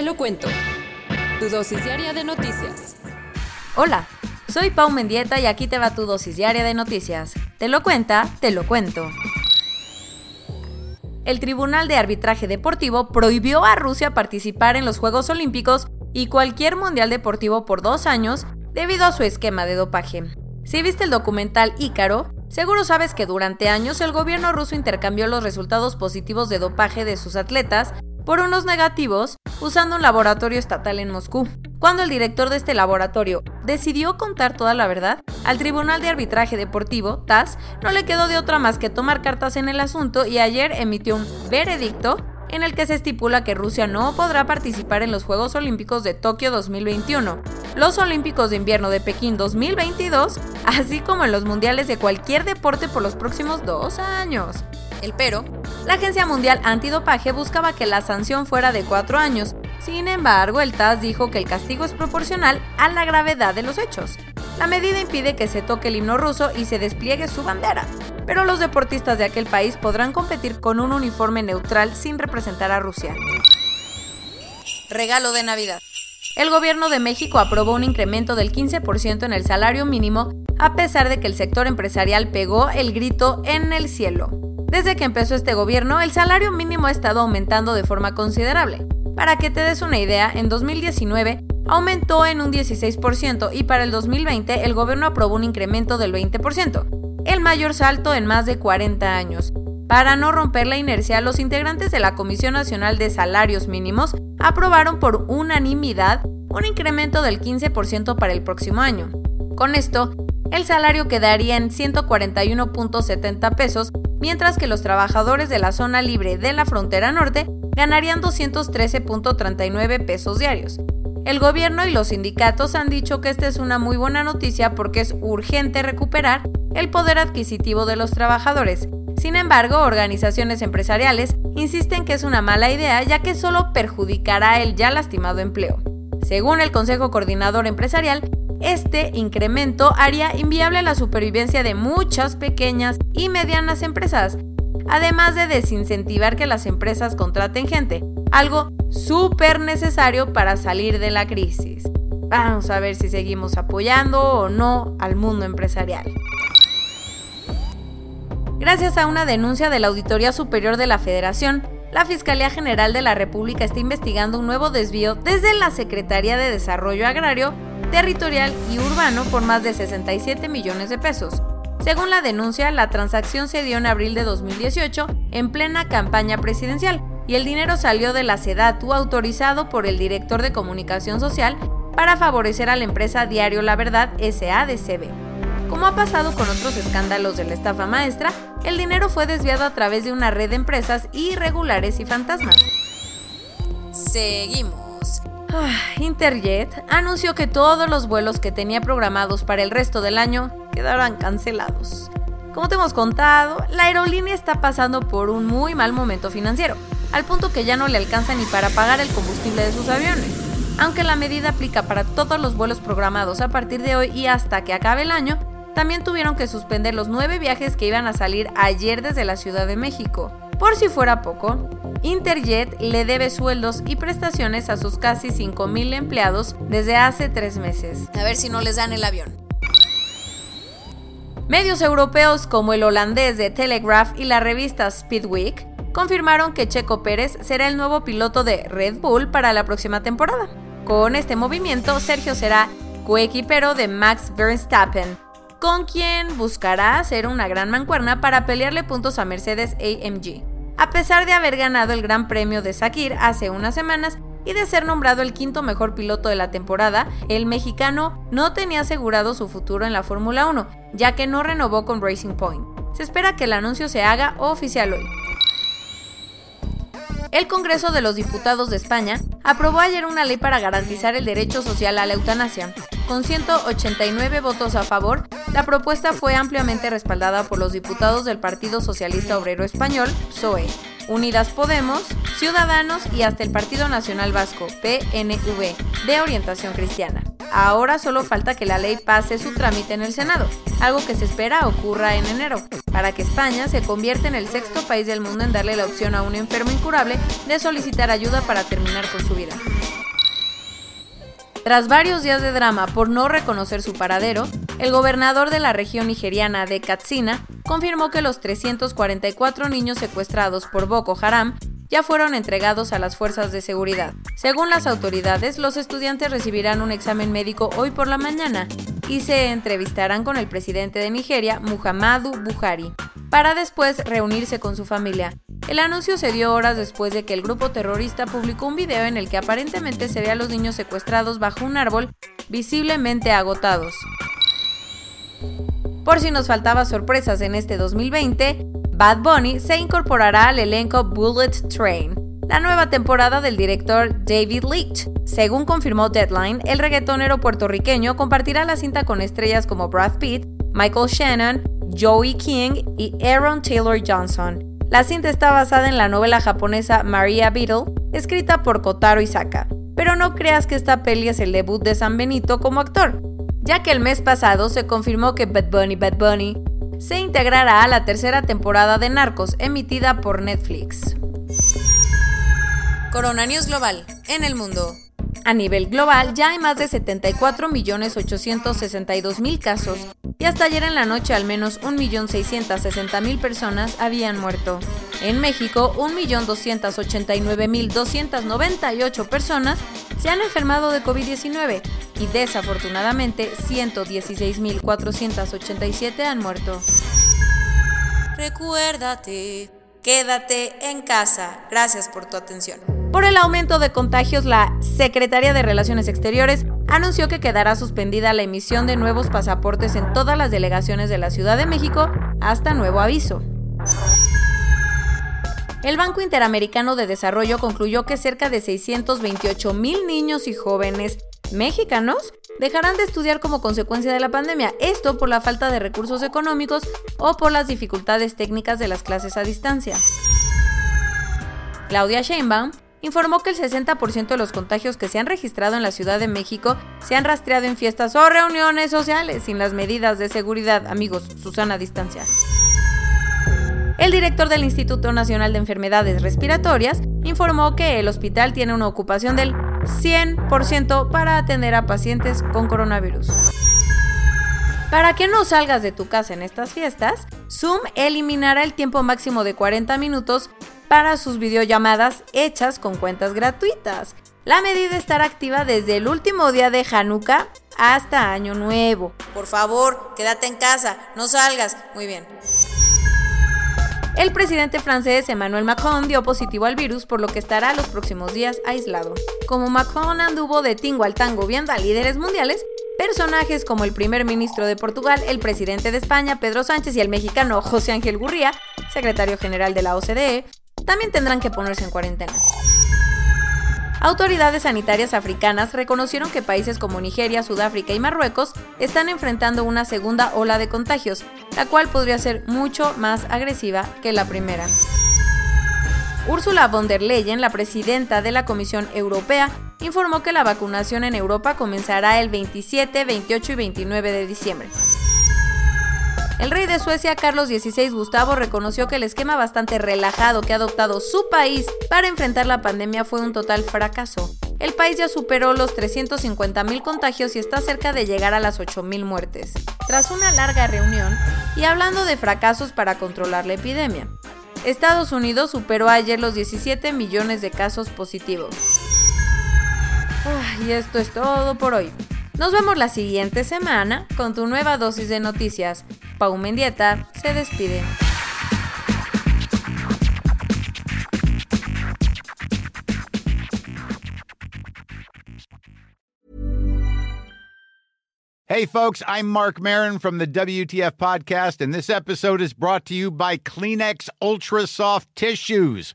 Te lo cuento. Tu dosis diaria de noticias. Hola, soy Pau Mendieta y aquí te va tu dosis diaria de noticias. Te lo cuenta, te lo cuento. El Tribunal de Arbitraje Deportivo prohibió a Rusia participar en los Juegos Olímpicos y cualquier Mundial Deportivo por dos años debido a su esquema de dopaje. Si viste el documental Ícaro, seguro sabes que durante años el gobierno ruso intercambió los resultados positivos de dopaje de sus atletas por unos negativos usando un laboratorio estatal en Moscú. Cuando el director de este laboratorio decidió contar toda la verdad, al Tribunal de Arbitraje Deportivo, TAS, no le quedó de otra más que tomar cartas en el asunto y ayer emitió un veredicto en el que se estipula que Rusia no podrá participar en los Juegos Olímpicos de Tokio 2021, los Olímpicos de Invierno de Pekín 2022, así como en los Mundiales de cualquier deporte por los próximos dos años. El pero, la Agencia Mundial Antidopaje buscaba que la sanción fuera de cuatro años, sin embargo, el TAS dijo que el castigo es proporcional a la gravedad de los hechos. La medida impide que se toque el himno ruso y se despliegue su bandera, pero los deportistas de aquel país podrán competir con un uniforme neutral sin representar a Rusia. Regalo de Navidad. El gobierno de México aprobó un incremento del 15% en el salario mínimo a pesar de que el sector empresarial pegó el grito en el cielo. Desde que empezó este gobierno, el salario mínimo ha estado aumentando de forma considerable. Para que te des una idea, en 2019 aumentó en un 16% y para el 2020 el gobierno aprobó un incremento del 20%, el mayor salto en más de 40 años. Para no romper la inercia, los integrantes de la Comisión Nacional de Salarios Mínimos aprobaron por unanimidad un incremento del 15% para el próximo año. Con esto, el salario quedaría en 141.70 pesos, mientras que los trabajadores de la zona libre de la frontera norte ganarían 213.39 pesos diarios. El gobierno y los sindicatos han dicho que esta es una muy buena noticia porque es urgente recuperar el poder adquisitivo de los trabajadores. Sin embargo, organizaciones empresariales insisten que es una mala idea ya que solo perjudicará el ya lastimado empleo. Según el Consejo Coordinador Empresarial, este incremento haría inviable la supervivencia de muchas pequeñas y medianas empresas, además de desincentivar que las empresas contraten gente, algo súper necesario para salir de la crisis. Vamos a ver si seguimos apoyando o no al mundo empresarial. Gracias a una denuncia de la Auditoría Superior de la Federación, la Fiscalía General de la República está investigando un nuevo desvío desde la Secretaría de Desarrollo Agrario, Territorial y Urbano por más de 67 millones de pesos. Según la denuncia, la transacción se dio en abril de 2018 en plena campaña presidencial y el dinero salió de la SEDATU autorizado por el director de comunicación social para favorecer a la empresa Diario La Verdad SADCB. Como ha pasado con otros escándalos de la estafa maestra, el dinero fue desviado a través de una red de empresas irregulares y fantasmas. Seguimos. Ah, Interjet anunció que todos los vuelos que tenía programados para el resto del año quedarán cancelados. Como te hemos contado, la aerolínea está pasando por un muy mal momento financiero, al punto que ya no le alcanza ni para pagar el combustible de sus aviones. Aunque la medida aplica para todos los vuelos programados a partir de hoy y hasta que acabe el año, también tuvieron que suspender los nueve viajes que iban a salir ayer desde la Ciudad de México. Por si fuera poco, Interjet le debe sueldos y prestaciones a sus casi 5.000 empleados desde hace tres meses. A ver si no les dan el avión. Medios europeos como el holandés de Telegraph y la revista Speedweek confirmaron que Checo Pérez será el nuevo piloto de Red Bull para la próxima temporada. Con este movimiento, Sergio será coequipero de Max Verstappen, con quien buscará hacer una gran mancuerna para pelearle puntos a Mercedes AMG. A pesar de haber ganado el Gran Premio de Sakir hace unas semanas y de ser nombrado el quinto mejor piloto de la temporada, el mexicano no tenía asegurado su futuro en la Fórmula 1, ya que no renovó con Racing Point. Se espera que el anuncio se haga oficial hoy. El Congreso de los Diputados de España aprobó ayer una ley para garantizar el derecho social a la eutanasia. Con 189 votos a favor, la propuesta fue ampliamente respaldada por los diputados del Partido Socialista Obrero Español, PSOE, Unidas Podemos, Ciudadanos y hasta el Partido Nacional Vasco, PNV, de orientación cristiana. Ahora solo falta que la ley pase su trámite en el Senado, algo que se espera ocurra en enero, para que España se convierta en el sexto país del mundo en darle la opción a un enfermo incurable de solicitar ayuda para terminar con su vida. Tras varios días de drama por no reconocer su paradero, el gobernador de la región nigeriana de Katsina confirmó que los 344 niños secuestrados por Boko Haram ya fueron entregados a las fuerzas de seguridad. Según las autoridades, los estudiantes recibirán un examen médico hoy por la mañana y se entrevistarán con el presidente de Nigeria, Muhammadu Buhari, para después reunirse con su familia. El anuncio se dio horas después de que el grupo terrorista publicó un video en el que aparentemente se ve a los niños secuestrados bajo un árbol, visiblemente agotados. Por si nos faltaba sorpresas en este 2020, Bad Bunny se incorporará al elenco Bullet Train, la nueva temporada del director David Leitch. Según confirmó Deadline, el reggaetonero puertorriqueño compartirá la cinta con estrellas como Brad Pitt, Michael Shannon, Joey King y Aaron Taylor Johnson. La cinta está basada en la novela japonesa Maria Beetle, escrita por Kotaro Isaka. Pero no creas que esta peli es el debut de San Benito como actor, ya que el mes pasado se confirmó que Bad Bunny Bad Bunny se integrará a la tercera temporada de Narcos emitida por Netflix. Corona News Global en el mundo. A nivel global ya hay más de 74.862.000 casos y hasta ayer en la noche al menos 1.660.000 personas habían muerto. En México, 1.289.298 personas se han enfermado de COVID-19 y desafortunadamente 116.487 han muerto. Recuérdate, quédate en casa. Gracias por tu atención. Por el aumento de contagios, la Secretaría de Relaciones Exteriores anunció que quedará suspendida la emisión de nuevos pasaportes en todas las delegaciones de la Ciudad de México hasta nuevo aviso. El Banco Interamericano de Desarrollo concluyó que cerca de 628 mil niños y jóvenes mexicanos dejarán de estudiar como consecuencia de la pandemia, esto por la falta de recursos económicos o por las dificultades técnicas de las clases a distancia. Claudia Sheinbaum informó que el 60% de los contagios que se han registrado en la Ciudad de México se han rastreado en fiestas o reuniones sociales sin las medidas de seguridad, amigos, Susana distancia. El director del Instituto Nacional de Enfermedades Respiratorias informó que el hospital tiene una ocupación del 100% para atender a pacientes con coronavirus. Para que no salgas de tu casa en estas fiestas, Zoom eliminará el tiempo máximo de 40 minutos para sus videollamadas hechas con cuentas gratuitas. La medida estará activa desde el último día de Hanukkah hasta Año Nuevo. Por favor, quédate en casa, no salgas. Muy bien. El presidente francés Emmanuel Macron dio positivo al virus, por lo que estará los próximos días aislado. Como Macron anduvo de tingo al tango viendo a líderes mundiales, personajes como el primer ministro de Portugal, el presidente de España, Pedro Sánchez, y el mexicano José Ángel Gurría, secretario general de la OCDE, también tendrán que ponerse en cuarentena. Autoridades sanitarias africanas reconocieron que países como Nigeria, Sudáfrica y Marruecos están enfrentando una segunda ola de contagios, la cual podría ser mucho más agresiva que la primera. Ursula von der Leyen, la presidenta de la Comisión Europea, informó que la vacunación en Europa comenzará el 27, 28 y 29 de diciembre. El rey de Suecia, Carlos XVI Gustavo, reconoció que el esquema bastante relajado que ha adoptado su país para enfrentar la pandemia fue un total fracaso. El país ya superó los 350.000 contagios y está cerca de llegar a las 8.000 muertes. Tras una larga reunión, y hablando de fracasos para controlar la epidemia, Estados Unidos superó ayer los 17 millones de casos positivos. y esto es todo por hoy. Nos vemos la siguiente semana con tu nueva dosis de noticias. Pau Mendieta se despide. Hey, folks, I'm Mark Marin from the WTF Podcast, and this episode is brought to you by Kleenex Ultra Soft Tissues